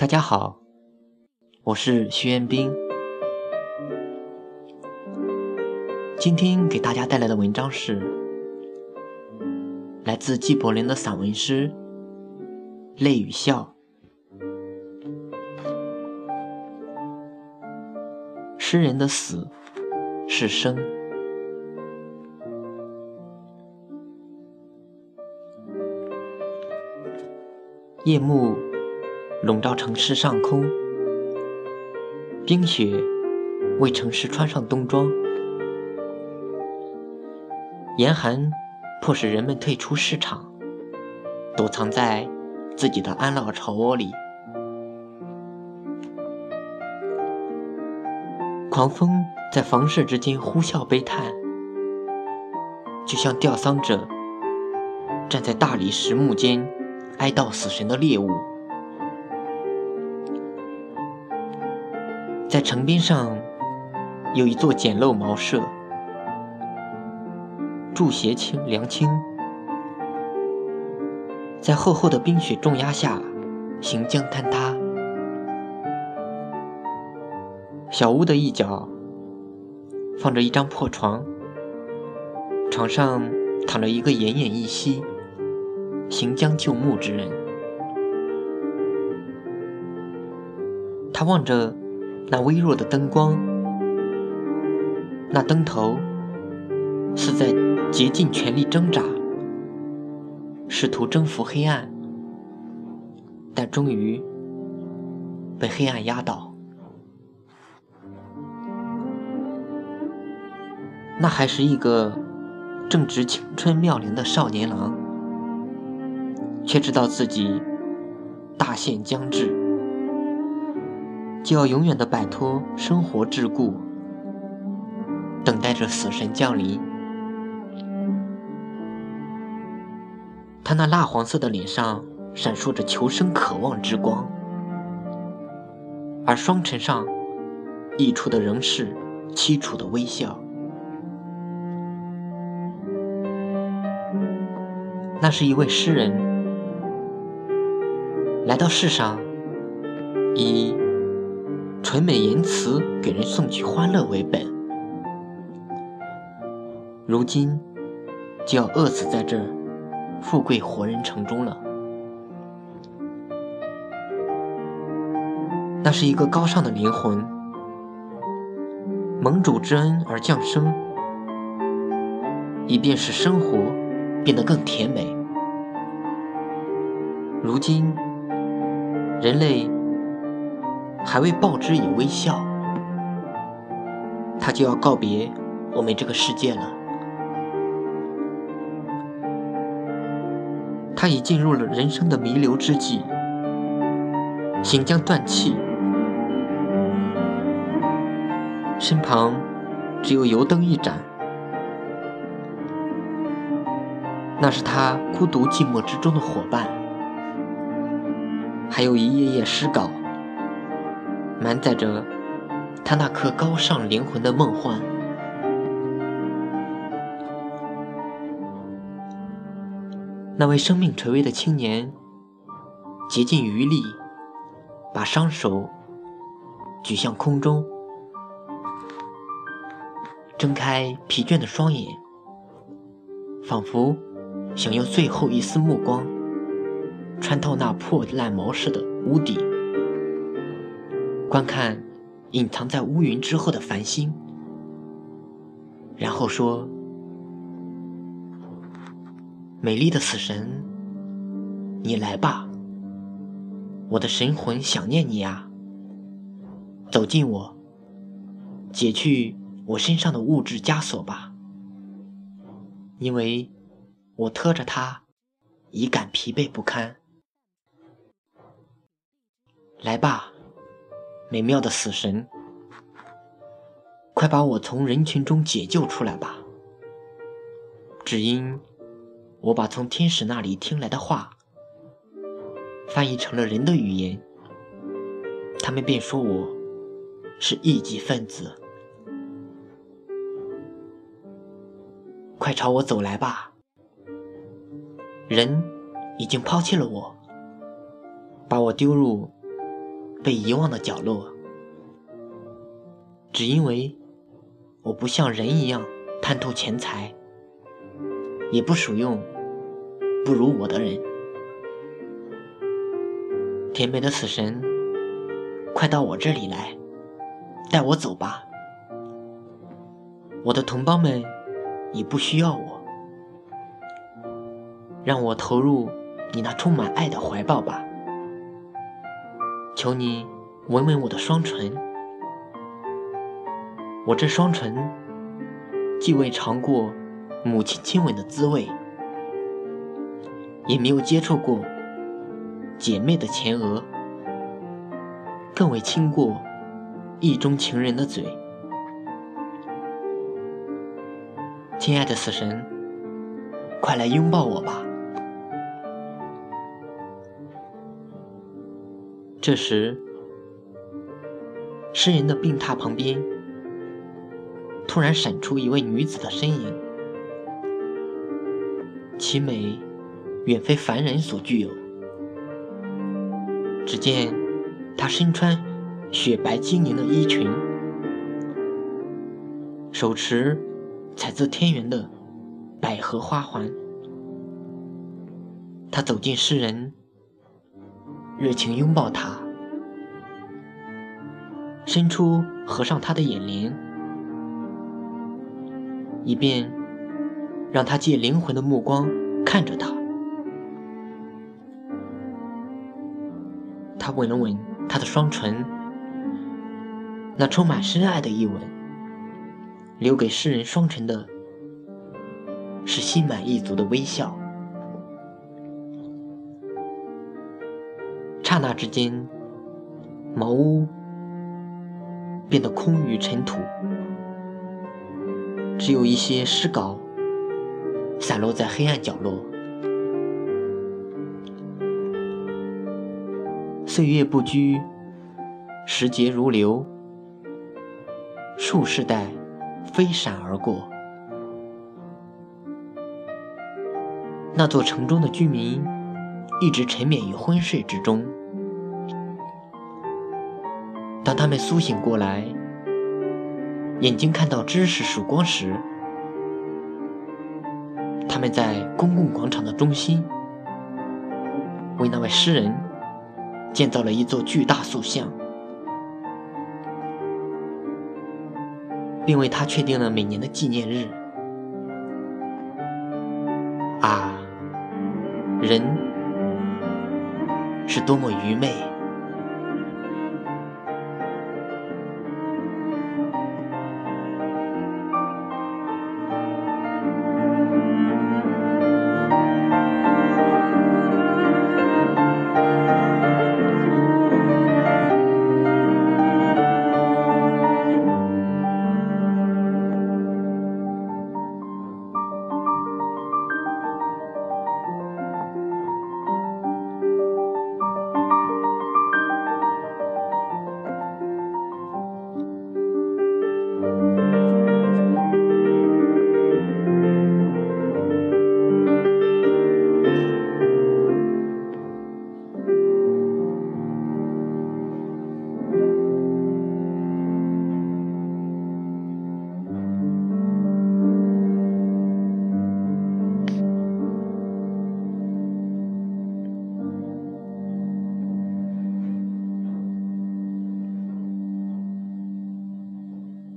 大家好，我是徐彦斌。今天给大家带来的文章是来自纪伯伦的散文诗《泪与笑》。诗人的死是生，夜幕笼罩城市上空，冰雪为城市穿上冬装，严寒迫使人们退出市场，躲藏在自己的安乐巢窝里。狂风在房舍之间呼啸悲叹，就像吊丧者站在大理石墓间哀悼死神的猎物。在城边上有一座简陋茅舍，住斜清梁清，在厚厚的冰雪重压下，行将坍塌。小屋的一角放着一张破床，床上躺着一个奄奄一息、行将就木之人。他望着那微弱的灯光，那灯头似在竭尽全力挣扎，试图征服黑暗，但终于被黑暗压倒。那还是一个正值青春妙龄的少年郎，却知道自己大限将至，就要永远的摆脱生活桎梏，等待着死神降临。他那蜡黄色的脸上闪烁着求生渴望之光，而双唇上溢出的仍是凄楚的微笑。那是一位诗人，来到世上，以纯美言辞给人送去欢乐为本，如今就要饿死在这富贵活人城中了。那是一个高尚的灵魂，盟主之恩而降生，以便使生活。变得更甜美。如今，人类还未报之以微笑，他就要告别我们这个世界了。他已进入了人生的弥留之际，行将断气，身旁只有油灯一盏。那是他孤独寂寞之中的伙伴，还有一页页诗稿，满载着他那颗高尚灵魂的梦幻。那位生命垂危的青年，竭尽余力，把双手举向空中，睁开疲倦的双眼，仿佛。想用最后一丝目光穿透那破烂毛式的屋顶，观看隐藏在乌云之后的繁星，然后说：“美丽的死神，你来吧，我的神魂想念你啊！走近我，解去我身上的物质枷锁吧，因为。”我拖着他，已感疲惫不堪。来吧，美妙的死神，快把我从人群中解救出来吧！只因我把从天使那里听来的话翻译成了人的语言，他们便说我是异己分子。快朝我走来吧！人已经抛弃了我，把我丢入被遗忘的角落，只因为我不像人一样贪图钱财，也不属用不如我的人。甜美的死神，快到我这里来，带我走吧。我的同胞们已不需要我，让我投入你那充满爱的怀抱吧。求你吻吻我的双唇，我这双唇既未尝过母亲亲吻的滋味，也没有接触过姐妹的前额，更未亲过意中情人的嘴。亲爱的死神，快来拥抱我吧！这时，诗人的病榻旁边突然闪出一位女子的身影，其美远非凡人所具有。只见她身穿雪白晶莹的衣裙，手持采自天园的百合花环。她走进诗人。热情拥抱他，伸出合上他的眼帘，以便让他借灵魂的目光看着他。他吻了吻他的双唇，那充满深爱的一吻，留给诗人双唇的是心满意足的微笑。那之间，茅屋变得空余尘土，只有一些诗稿散落在黑暗角落。岁月不居，时节如流，数世代飞闪而过。那座城中的居民一直沉湎于昏睡之中。当他们苏醒过来，眼睛看到知识曙光时，他们在公共广场的中心，为那位诗人建造了一座巨大塑像，并为他确定了每年的纪念日。啊，人是多么愚昧！